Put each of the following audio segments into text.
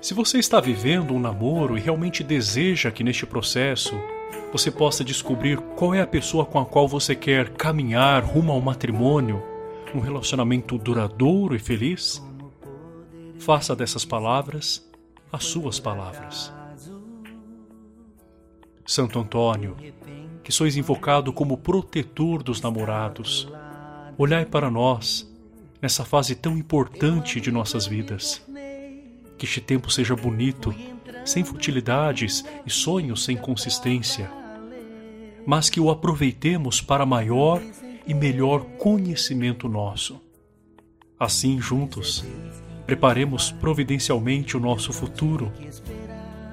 Se você está vivendo um namoro e realmente deseja que neste processo você possa descobrir qual é a pessoa com a qual você quer caminhar rumo ao matrimônio, um relacionamento duradouro e feliz, faça dessas palavras as suas palavras. Santo Antônio, que sois invocado como protetor dos namorados, olhai para nós nessa fase tão importante de nossas vidas. Que este tempo seja bonito, sem futilidades e sonhos sem consistência, mas que o aproveitemos para maior e melhor conhecimento nosso. Assim, juntos, preparemos providencialmente o nosso futuro,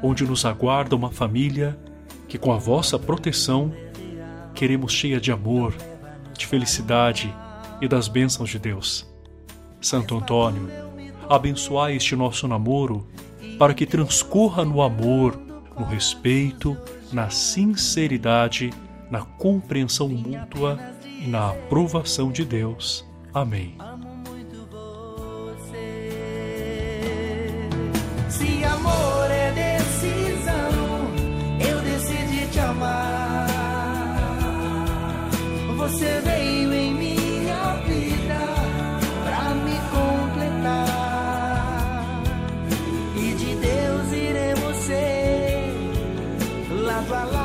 onde nos aguarda uma família que, com a vossa proteção, queremos cheia de amor, de felicidade e das bênçãos de Deus. Santo Antônio, abençoai este nosso namoro para que transcorra no amor, no respeito, na sinceridade, na compreensão mútua e na aprovação de Deus. Amém. Se amor é decisão, eu decidi te amar. Você veio fly.